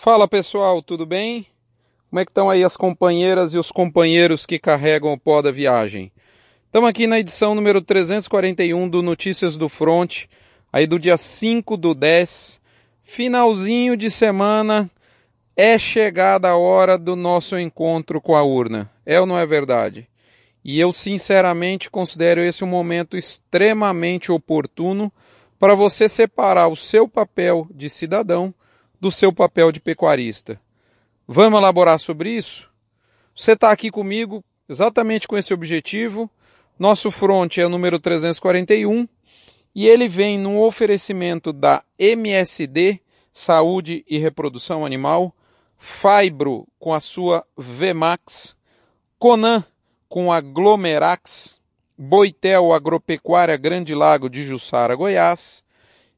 Fala pessoal, tudo bem? Como é que estão aí as companheiras e os companheiros que carregam o pó da viagem? Estamos aqui na edição número 341 do Notícias do Front, aí do dia 5 do 10, finalzinho de semana, é chegada a hora do nosso encontro com a urna. É ou não é verdade? E eu sinceramente considero esse um momento extremamente oportuno para você separar o seu papel de cidadão do seu papel de pecuarista. Vamos elaborar sobre isso? Você está aqui comigo exatamente com esse objetivo. Nosso front é o número 341 e ele vem num oferecimento da MSD, Saúde e Reprodução Animal, Fibro com a sua Vemax, Conan com a Glomerax, Boitel Agropecuária Grande Lago de Jussara, Goiás,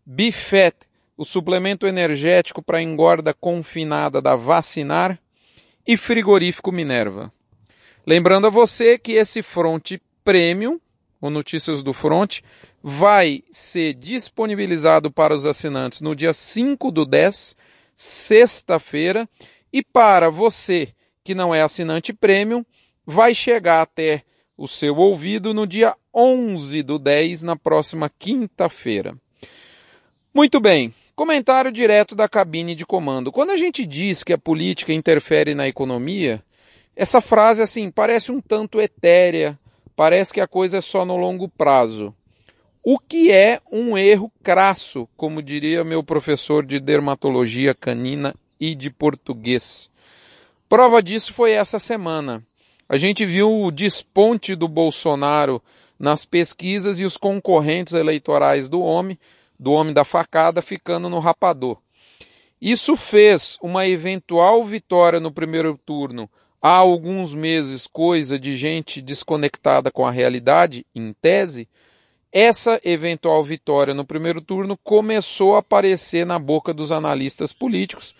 Bifet o suplemento energético para engorda confinada da Vacinar e frigorífico Minerva. Lembrando a você que esse Front Premium, o Notícias do Front, vai ser disponibilizado para os assinantes no dia 5 do 10, sexta-feira, e para você que não é assinante Premium, vai chegar até o seu ouvido no dia 11 do 10, na próxima quinta-feira. Muito bem, Comentário direto da cabine de comando. Quando a gente diz que a política interfere na economia, essa frase assim parece um tanto etérea, parece que a coisa é só no longo prazo. O que é um erro crasso, como diria meu professor de dermatologia canina e de português. Prova disso foi essa semana. A gente viu o desponte do Bolsonaro nas pesquisas e os concorrentes eleitorais do homem do homem da facada ficando no rapador. Isso fez uma eventual vitória no primeiro turno há alguns meses coisa de gente desconectada com a realidade, em tese. Essa eventual vitória no primeiro turno começou a aparecer na boca dos analistas políticos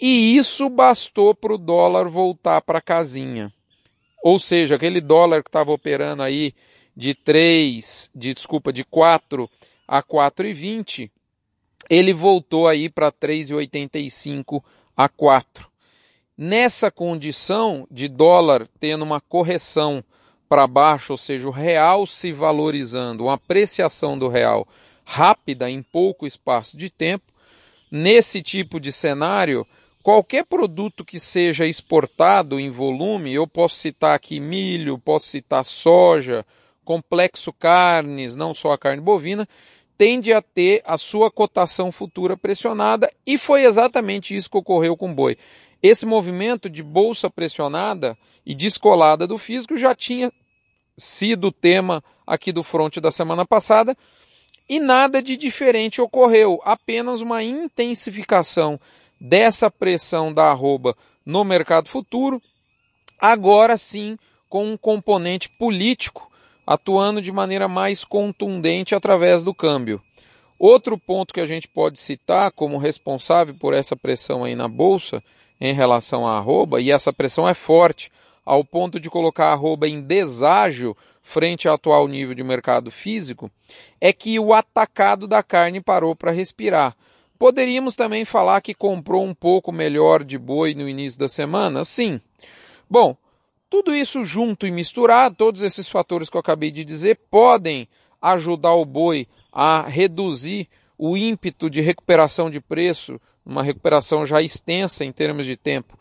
e isso bastou para o dólar voltar para a casinha. Ou seja, aquele dólar que estava operando aí de 3, de desculpa, de 4 a 4,20, ele voltou aí para 3,85 a 4. Nessa condição de dólar tendo uma correção para baixo, ou seja, o real se valorizando, uma apreciação do real rápida em pouco espaço de tempo, nesse tipo de cenário, qualquer produto que seja exportado em volume, eu posso citar aqui milho, posso citar soja, complexo carnes, não só a carne bovina, tende a ter a sua cotação futura pressionada e foi exatamente isso que ocorreu com o boi. Esse movimento de bolsa pressionada e descolada do físico já tinha sido tema aqui do fronte da semana passada e nada de diferente ocorreu, apenas uma intensificação dessa pressão da arroba no mercado futuro, agora sim com um componente político atuando de maneira mais contundente através do câmbio. Outro ponto que a gente pode citar como responsável por essa pressão aí na bolsa em relação à arroba, e essa pressão é forte, ao ponto de colocar a arroba em deságio frente ao atual nível de mercado físico, é que o atacado da carne parou para respirar. Poderíamos também falar que comprou um pouco melhor de boi no início da semana? Sim. Bom, tudo isso junto e misturado, todos esses fatores que eu acabei de dizer, podem ajudar o boi a reduzir o ímpeto de recuperação de preço, uma recuperação já extensa em termos de tempo.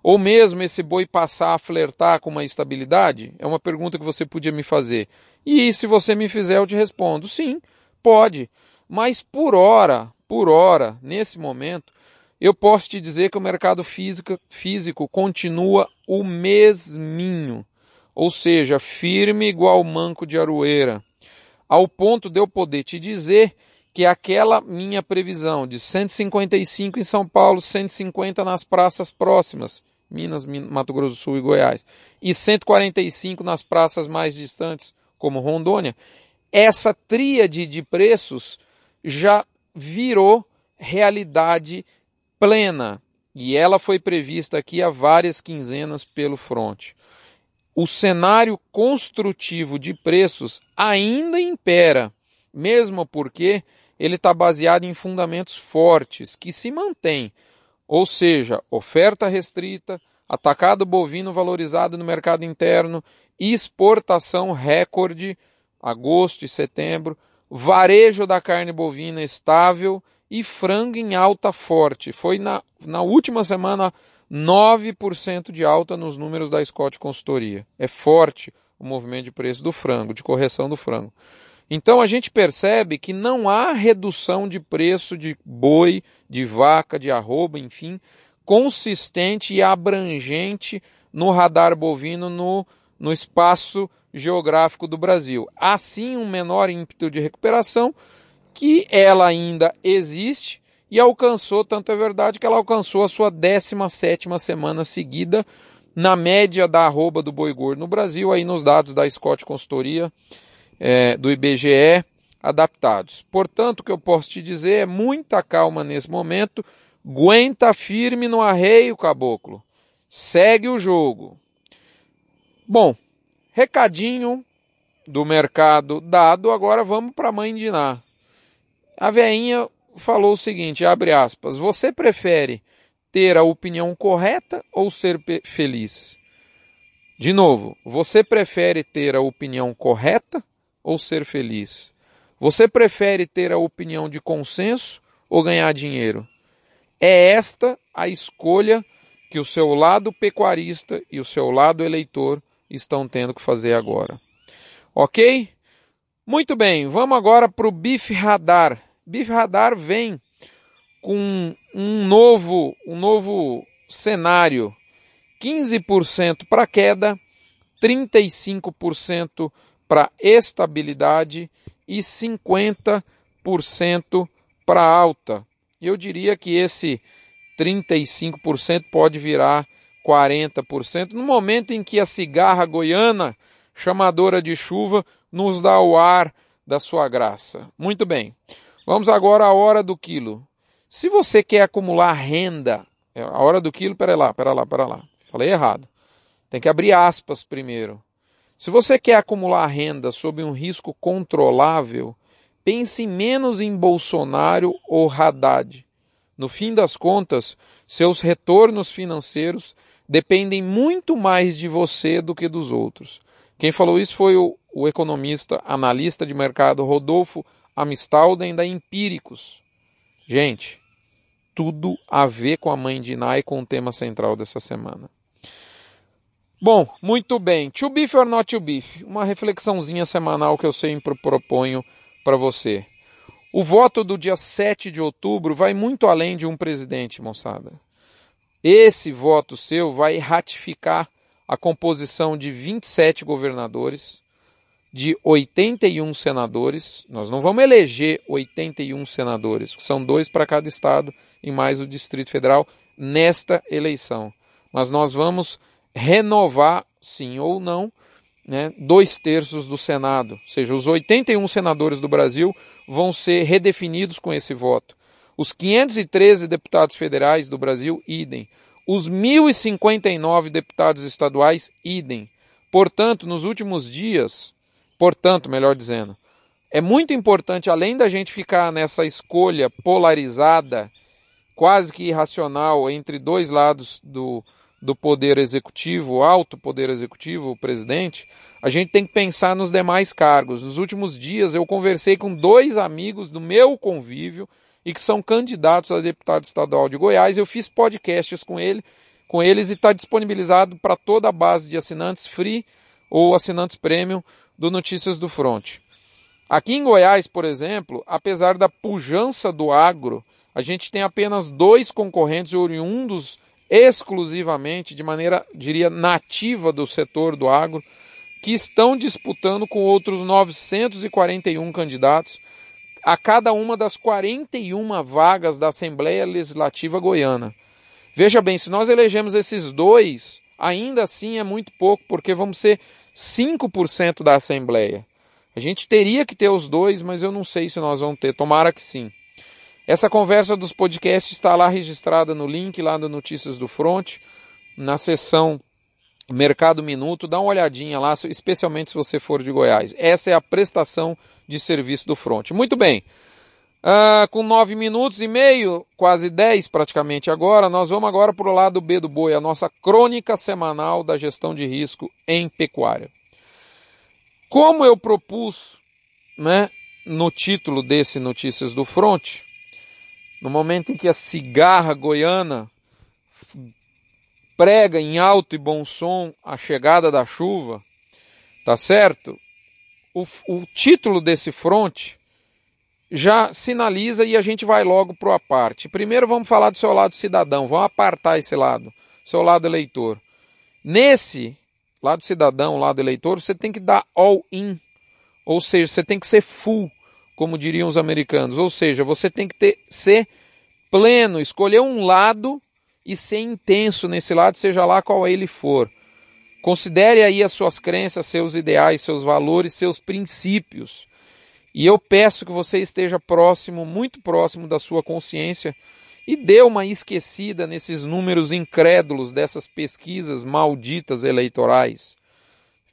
Ou mesmo esse boi passar a flertar com uma estabilidade? É uma pergunta que você podia me fazer. E se você me fizer, eu te respondo: sim, pode. Mas por hora, por hora, nesse momento, eu posso te dizer que o mercado físico, físico continua o mesminho, ou seja, firme igual manco de aroeira, ao ponto de eu poder te dizer que aquela minha previsão de 155 em São Paulo, 150 nas praças próximas, Minas, Mato Grosso do Sul e Goiás, e 145 nas praças mais distantes, como Rondônia, essa tríade de preços já virou realidade plena, e ela foi prevista aqui há várias quinzenas pelo front. O cenário construtivo de preços ainda impera, mesmo porque ele está baseado em fundamentos fortes que se mantêm. ou seja, oferta restrita, atacado bovino valorizado no mercado interno, exportação recorde, agosto e setembro, varejo da carne bovina estável e frango em alta forte. Foi na, na última semana 9% de alta nos números da Scott Consultoria. É forte o movimento de preço do frango, de correção do frango. Então a gente percebe que não há redução de preço de boi, de vaca, de arroba, enfim, consistente e abrangente no radar bovino no, no espaço geográfico do Brasil. Assim, um menor ímpeto de recuperação, que ela ainda existe e alcançou, tanto é verdade que ela alcançou a sua 17 semana seguida na média da arroba do boi gordo no Brasil, aí nos dados da Scott Consultoria, é, do IBGE, adaptados. Portanto, o que eu posso te dizer é muita calma nesse momento, aguenta firme no arreio, caboclo. Segue o jogo. Bom, recadinho do mercado dado, agora vamos para a mãe de Ná. A veinha falou o seguinte, abre aspas, você prefere ter a opinião correta ou ser feliz? De novo, você prefere ter a opinião correta ou ser feliz? Você prefere ter a opinião de consenso ou ganhar dinheiro? É esta a escolha que o seu lado pecuarista e o seu lado eleitor estão tendo que fazer agora. Ok? Muito bem, vamos agora para o BIF Radar. BIF Radar vem com um novo, um novo cenário: 15% para queda, 35% para estabilidade e 50% para alta. E eu diria que esse 35% pode virar 40%, no momento em que a cigarra goiana, chamadora de chuva, nos dá o ar da sua graça. Muito bem, vamos agora à hora do quilo. Se você quer acumular renda, é, a hora do quilo, pera lá, pera lá, pera lá, falei errado. Tem que abrir aspas primeiro. Se você quer acumular renda sob um risco controlável, pense menos em Bolsonaro ou Haddad. No fim das contas, seus retornos financeiros dependem muito mais de você do que dos outros. Quem falou isso foi o, o economista, analista de mercado Rodolfo Amistalden da Empíricos. Gente, tudo a ver com a mãe de Nai com o tema central dessa semana. Bom, muito bem. To beef or not to beef? Uma reflexãozinha semanal que eu sempre proponho para você. O voto do dia 7 de outubro vai muito além de um presidente, moçada. Esse voto seu vai ratificar a composição de 27 governadores, de 81 senadores. Nós não vamos eleger 81 senadores, são dois para cada estado e mais o Distrito Federal nesta eleição. Mas nós vamos renovar, sim ou não, né, dois terços do Senado. Ou seja, os 81 senadores do Brasil vão ser redefinidos com esse voto. Os 513 deputados federais do Brasil, idem. Os 1.059 deputados estaduais, idem. Portanto, nos últimos dias, portanto, melhor dizendo, é muito importante, além da gente ficar nessa escolha polarizada, quase que irracional, entre dois lados do, do poder executivo, o alto poder executivo, o presidente, a gente tem que pensar nos demais cargos. Nos últimos dias eu conversei com dois amigos do meu convívio e que são candidatos a deputado estadual de Goiás. Eu fiz podcasts com ele, com eles e está disponibilizado para toda a base de assinantes free ou assinantes premium do Notícias do Front. Aqui em Goiás, por exemplo, apesar da pujança do agro, a gente tem apenas dois concorrentes oriundos exclusivamente, de maneira, diria, nativa do setor do agro, que estão disputando com outros 941 candidatos a cada uma das 41 vagas da Assembleia Legislativa Goiana. Veja bem, se nós elegemos esses dois, ainda assim é muito pouco, porque vamos ser 5% da Assembleia. A gente teria que ter os dois, mas eu não sei se nós vamos ter. Tomara que sim. Essa conversa dos podcasts está lá registrada no link lá do Notícias do Front, na seção Mercado Minuto, dá uma olhadinha lá, especialmente se você for de Goiás. Essa é a prestação de serviço do Front. Muito bem. Uh, com nove minutos e meio, quase dez praticamente agora, nós vamos agora para o lado B do boi, a nossa crônica semanal da gestão de risco em pecuária. Como eu propus né, no título desse Notícias do Fronte, no momento em que a cigarra goiana prega em alto e bom som a chegada da chuva, tá certo? O, o título desse fronte já sinaliza e a gente vai logo para a parte. Primeiro vamos falar do seu lado cidadão, vamos apartar esse lado, seu lado eleitor. Nesse lado cidadão, lado eleitor, você tem que dar all in, ou seja, você tem que ser full, como diriam os americanos, ou seja, você tem que ter, ser pleno, escolher um lado e ser intenso nesse lado, seja lá qual ele for. Considere aí as suas crenças, seus ideais, seus valores, seus princípios. E eu peço que você esteja próximo, muito próximo da sua consciência e dê uma esquecida nesses números incrédulos dessas pesquisas malditas eleitorais.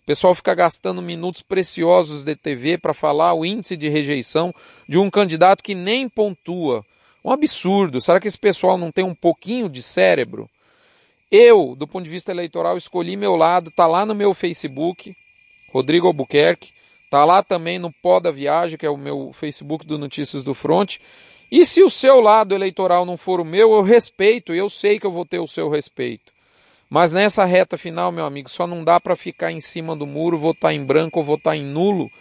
O pessoal fica gastando minutos preciosos de TV para falar o índice de rejeição de um candidato que nem pontua. Um absurdo. Será que esse pessoal não tem um pouquinho de cérebro? Eu, do ponto de vista eleitoral, escolhi meu lado, tá lá no meu Facebook, Rodrigo Albuquerque. Tá lá também no Pó da Viagem, que é o meu Facebook do Notícias do Front. E se o seu lado eleitoral não for o meu, eu respeito, eu sei que eu vou ter o seu respeito. Mas nessa reta final, meu amigo, só não dá para ficar em cima do muro, votar em branco ou votar em nulo,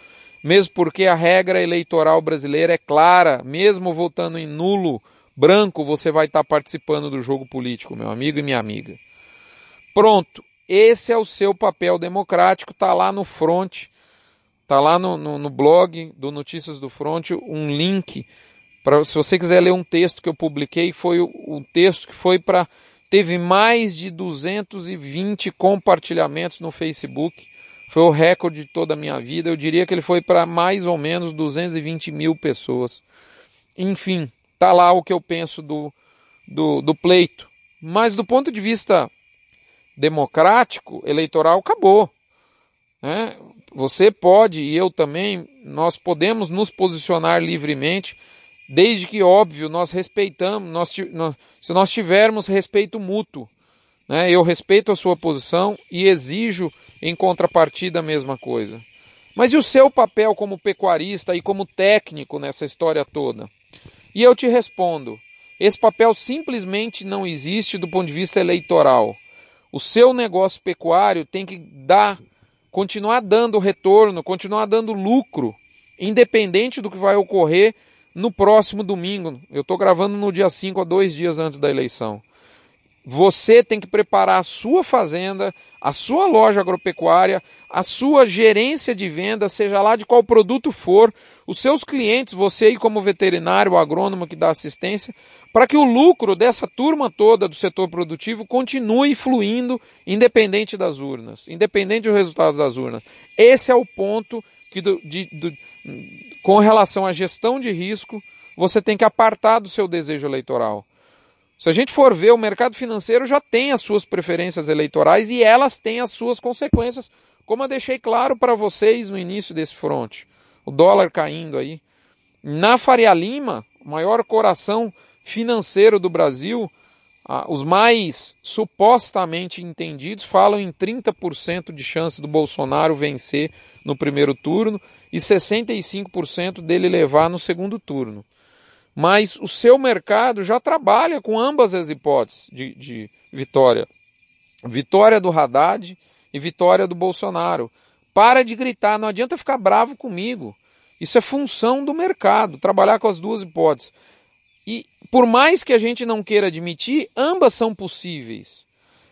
mesmo porque a regra eleitoral brasileira é clara, mesmo votando em nulo, branco, você vai estar tá participando do jogo político, meu amigo e minha amiga. Pronto, esse é o seu papel democrático, tá lá no front Tá lá no, no, no blog do Notícias do Front um link para se você quiser ler um texto que eu publiquei, foi o, texto que foi para teve mais de 220 compartilhamentos no Facebook. Foi o recorde de toda a minha vida. Eu diria que ele foi para mais ou menos 220 mil pessoas. Enfim, tá lá o que eu penso do, do, do pleito. Mas do ponto de vista democrático, eleitoral, acabou. Né? Você pode e eu também, nós podemos nos posicionar livremente, desde que, óbvio, nós respeitamos, nós, se nós tivermos respeito mútuo. Né? Eu respeito a sua posição e exijo em contrapartida a mesma coisa. Mas e o seu papel como pecuarista e como técnico nessa história toda? E eu te respondo: esse papel simplesmente não existe do ponto de vista eleitoral. O seu negócio pecuário tem que dar continuar dando retorno, continuar dando lucro, independente do que vai ocorrer no próximo domingo. Eu estou gravando no dia 5, a dois dias antes da eleição. Você tem que preparar a sua fazenda, a sua loja agropecuária, a sua gerência de venda, seja lá de qual produto for, os seus clientes, você aí como veterinário, agrônomo que dá assistência, para que o lucro dessa turma toda do setor produtivo continue fluindo independente das urnas, independente do resultado das urnas. Esse é o ponto que do, de, do, com relação à gestão de risco, você tem que apartar do seu desejo eleitoral. Se a gente for ver, o mercado financeiro já tem as suas preferências eleitorais e elas têm as suas consequências, como eu deixei claro para vocês no início desse fronte o dólar caindo aí. Na Faria Lima, maior coração financeiro do Brasil, os mais supostamente entendidos falam em 30% de chance do Bolsonaro vencer no primeiro turno e 65% dele levar no segundo turno. Mas o seu mercado já trabalha com ambas as hipóteses de, de vitória. Vitória do Haddad e vitória do Bolsonaro. Para de gritar, não adianta ficar bravo comigo. Isso é função do mercado, trabalhar com as duas hipóteses. E por mais que a gente não queira admitir, ambas são possíveis.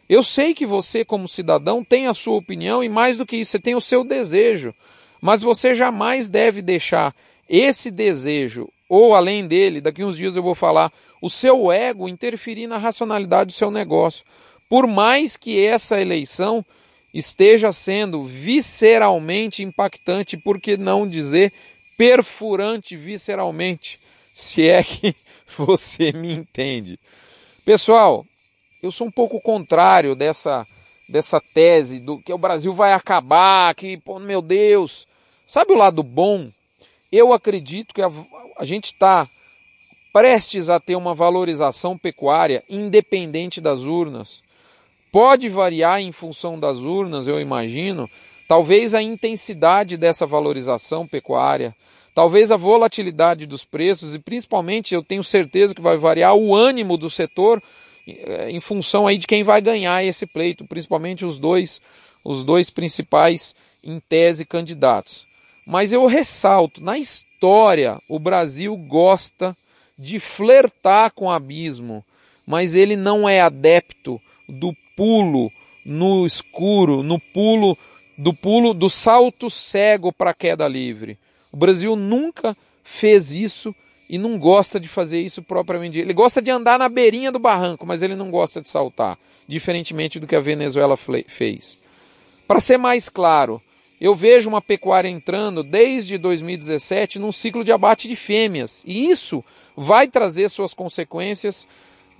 Eu sei que você, como cidadão, tem a sua opinião e mais do que isso, você tem o seu desejo. Mas você jamais deve deixar esse desejo, ou além dele, daqui uns dias eu vou falar, o seu ego interferir na racionalidade do seu negócio. Por mais que essa eleição esteja sendo visceralmente impactante, por que não dizer perfurante visceralmente, se é que você me entende. Pessoal, eu sou um pouco contrário dessa dessa tese do que o Brasil vai acabar, que, pô, meu Deus. Sabe o lado bom? Eu acredito que a, a gente está prestes a ter uma valorização pecuária independente das urnas. Pode variar em função das urnas, eu imagino, talvez a intensidade dessa valorização pecuária, talvez a volatilidade dos preços. E principalmente eu tenho certeza que vai variar o ânimo do setor eh, em função aí de quem vai ganhar esse pleito, principalmente os dois, os dois principais em tese candidatos. Mas eu ressalto, na história o Brasil gosta de flertar com o abismo, mas ele não é adepto do pulo no escuro, no pulo do pulo do salto cego para a queda livre. O Brasil nunca fez isso e não gosta de fazer isso propriamente. Ele gosta de andar na beirinha do barranco, mas ele não gosta de saltar, diferentemente do que a Venezuela fez. Para ser mais claro, eu vejo uma pecuária entrando desde 2017 num ciclo de abate de fêmeas, e isso vai trazer suas consequências.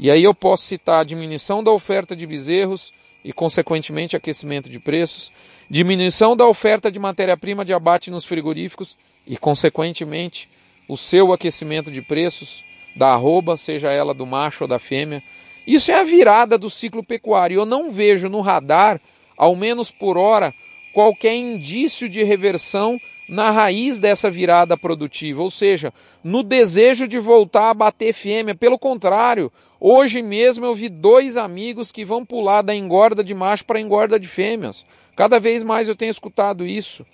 E aí eu posso citar a diminuição da oferta de bezerros e, consequentemente, aquecimento de preços, diminuição da oferta de matéria-prima de abate nos frigoríficos e, consequentemente, o seu aquecimento de preços da arroba, seja ela do macho ou da fêmea. Isso é a virada do ciclo pecuário. Eu não vejo no radar, ao menos por hora, qualquer indício de reversão na raiz dessa virada produtiva, ou seja, no desejo de voltar a bater fêmea. Pelo contrário, hoje mesmo eu vi dois amigos que vão pular da engorda de macho para engorda de fêmeas. Cada vez mais eu tenho escutado isso.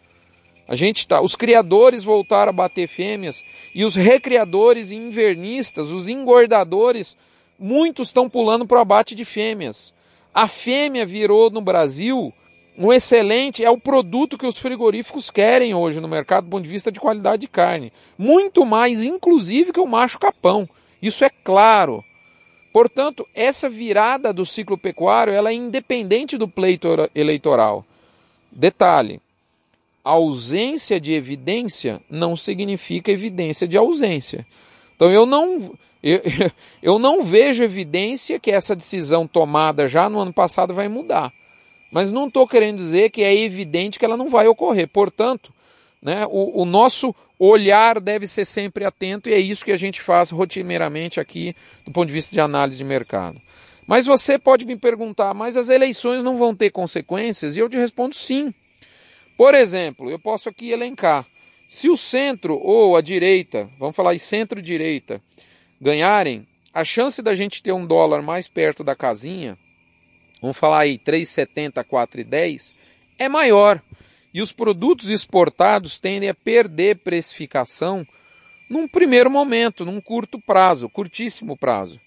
A gente tá, os criadores voltaram a bater fêmeas e os recriadores e invernistas, os engordadores, muitos estão pulando para o abate de fêmeas. A fêmea virou no Brasil um excelente é o produto que os frigoríficos querem hoje no mercado do ponto de vista de qualidade de carne. Muito mais, inclusive, que o macho capão. Isso é claro. Portanto, essa virada do ciclo pecuário ela é independente do pleito eleitoral. Detalhe: ausência de evidência não significa evidência de ausência. Então eu não, eu, eu não vejo evidência que essa decisão tomada já no ano passado vai mudar. Mas não estou querendo dizer que é evidente que ela não vai ocorrer. Portanto, né, o, o, nosso olhar deve ser sempre atento e é isso que a gente faz rotineiramente aqui do ponto de vista de análise de mercado. Mas você pode me perguntar, mas as eleições não vão ter consequências? E eu te respondo sim. Por exemplo, eu posso aqui elencar. Se o centro ou a direita, vamos falar em centro-direita, ganharem, a chance da gente ter um dólar mais perto da casinha vamos falar aí 3,70 4,10, é maior. E os produtos exportados tendem a perder precificação num primeiro momento, num curto prazo, curtíssimo prazo.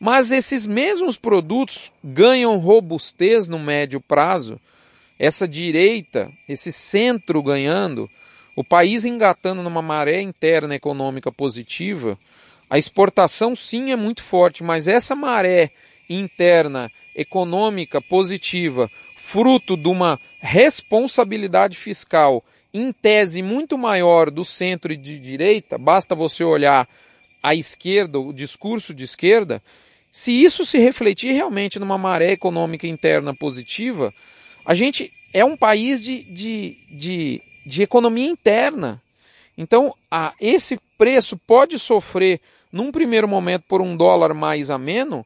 Mas esses mesmos produtos ganham robustez no médio prazo, essa direita, esse centro ganhando, o país engatando numa maré interna econômica positiva, a exportação sim é muito forte, mas essa maré interna econômica positiva, fruto de uma responsabilidade fiscal em tese muito maior do centro e de direita, basta você olhar a esquerda, o discurso de esquerda, se isso se refletir realmente numa maré econômica interna positiva, a gente é um país de, de, de, de economia interna. Então, a, esse preço pode sofrer, num primeiro momento, por um dólar mais ameno,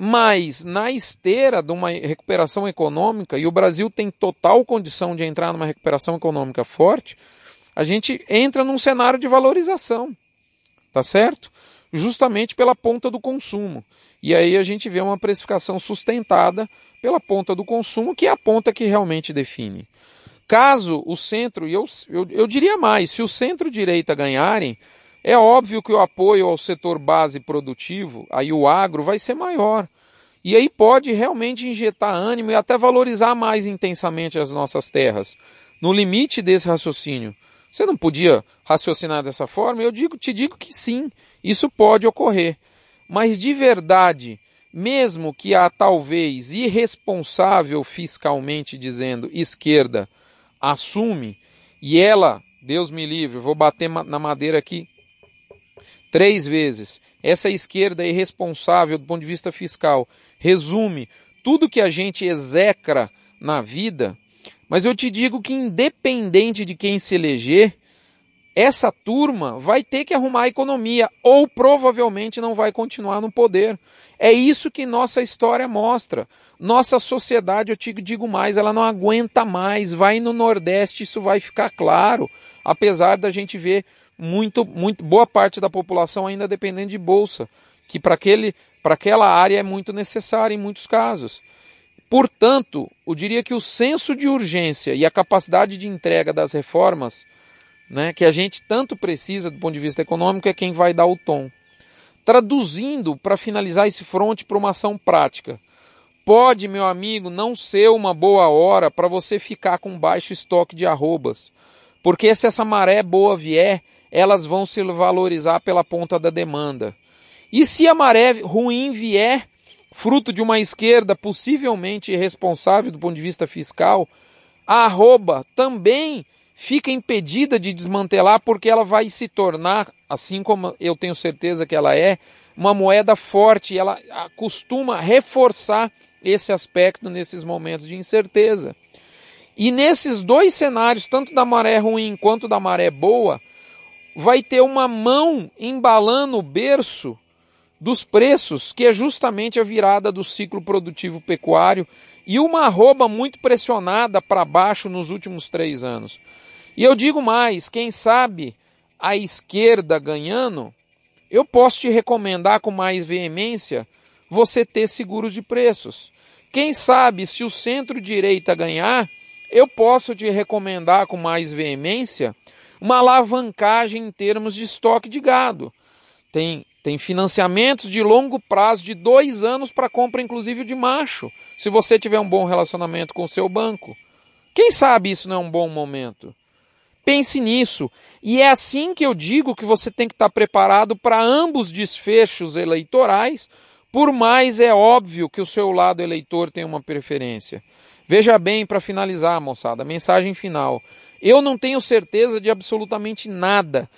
mas na esteira de uma recuperação econômica, e o Brasil tem total condição de entrar numa recuperação econômica forte, a gente entra num cenário de valorização, tá certo? Justamente pela ponta do consumo. E aí a gente vê uma precificação sustentada pela ponta do consumo, que é a ponta que realmente define. Caso o centro, e eu, eu, eu diria mais, se o centro-direita ganharem, é óbvio que o apoio ao setor base produtivo, aí o agro, vai ser maior. E aí pode realmente injetar ânimo e até valorizar mais intensamente as nossas terras. No limite desse raciocínio. Você não podia raciocinar dessa forma? Eu digo, te digo que sim, isso pode ocorrer. Mas de verdade, mesmo que a talvez irresponsável fiscalmente dizendo esquerda assume e ela, Deus me livre, vou bater na madeira aqui, três vezes. Essa esquerda é irresponsável do ponto de vista fiscal resume tudo que a gente execra na vida, mas eu te digo que independente de quem se eleger, essa turma vai ter que arrumar a economia ou provavelmente não vai continuar no poder. É isso que nossa história mostra. Nossa sociedade, eu te digo mais, ela não aguenta mais. Vai no Nordeste, isso vai ficar claro. Apesar da gente ver muito, muito boa parte da população ainda dependendo de bolsa, que para aquele, para aquela área é muito necessária em muitos casos. Portanto, eu diria que o senso de urgência e a capacidade de entrega das reformas, né, que a gente tanto precisa do ponto de vista econômico, é quem vai dar o tom. Traduzindo, para finalizar esse fronte para uma ação prática. Pode, meu amigo, não ser uma boa hora para você ficar com baixo estoque de arrobas. Porque se essa maré boa vier, elas vão se valorizar pela ponta da demanda. E se a maré ruim vier, fruto de uma esquerda possivelmente irresponsável do ponto de vista fiscal, a arroba também fica impedida de desmantelar porque ela vai se tornar, assim como eu tenho certeza que ela é, uma moeda forte ela costuma reforçar esse aspecto nesses momentos de incerteza. E nesses dois cenários, tanto da maré ruim quanto da maré boa, vai ter uma mão embalando o berço dos preços, que é justamente a virada do ciclo produtivo pecuário, e uma arroba muito pressionada para baixo nos últimos três anos. E eu digo mais: quem sabe a esquerda ganhando, eu posso te recomendar com mais veemência você ter seguros de preços. Quem sabe se o centro-direita ganhar, eu posso te recomendar com mais veemência uma alavancagem em termos de estoque de gado. Tem, tem financiamentos de longo prazo, de dois anos para compra, inclusive de macho, se você tiver um bom relacionamento com o seu banco. Quem sabe isso não é um bom momento? Pense nisso. E é assim que eu digo que você tem que estar preparado para ambos desfechos eleitorais, por mais é óbvio que o seu lado eleitor tem uma preferência. Veja bem, para finalizar, moçada, mensagem final. Eu não tenho certeza de absolutamente nada.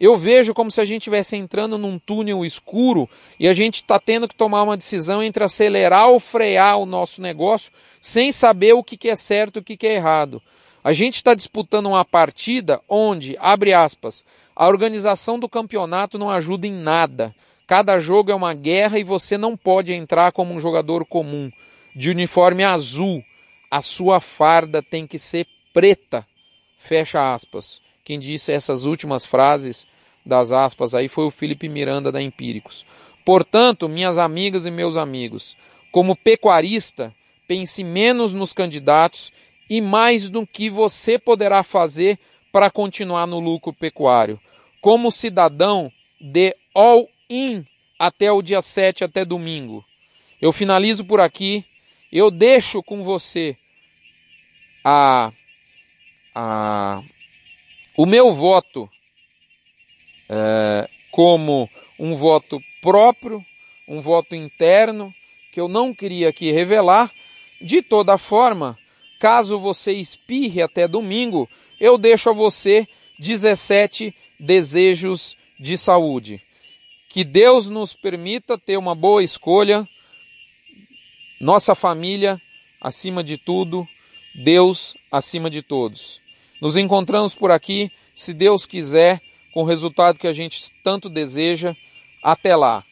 Eu vejo como se a gente estivesse entrando num túnel escuro e a gente está tendo que tomar uma decisão entre acelerar ou frear o nosso negócio sem saber o que, é certo e o que, que é errado. A gente está disputando uma partida onde, abre aspas, a organização do campeonato não ajuda em nada. Cada jogo é uma guerra e você não pode entrar como um jogador comum, de uniforme azul. A sua farda tem que ser preta. Fecha aspas. Quem disse essas últimas frases das aspas aí foi o Felipe Miranda da Empíricos. Portanto, minhas amigas e meus amigos, como pecuarista, pense menos nos candidatos e mais do que você poderá fazer para continuar no lucro pecuário. Como cidadão, dê all in até o dia 7, até domingo. Eu finalizo por aqui. Eu deixo com você a, a, o meu voto é, como um voto próprio, um voto interno, que eu não queria aqui revelar. De toda forma, Caso você espirre até domingo, eu deixo a você 17 desejos de saúde. Que Deus nos permita ter uma boa escolha, nossa família acima de tudo, Deus acima de todos. Nos encontramos por aqui, se Deus quiser, com o resultado que a gente tanto deseja. Até lá.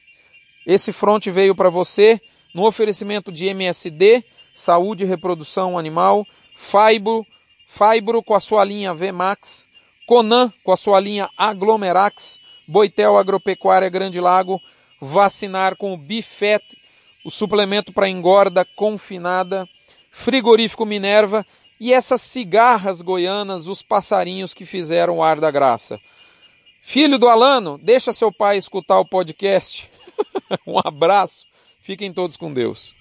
Esse fronte veio para você no oferecimento de MSD Saúde e Reprodução Animal, Fibro, Fibro com a sua linha VMAX, Conan com a sua linha Aglomerax, Boitel Agropecuária Grande Lago, vacinar com o Bifet, o suplemento para engorda confinada, Frigorífico Minerva e essas cigarras goianas, os passarinhos que fizeram o ar da graça. Filho do Alano, deixa seu pai escutar o podcast. um abraço, fiquem todos com Deus.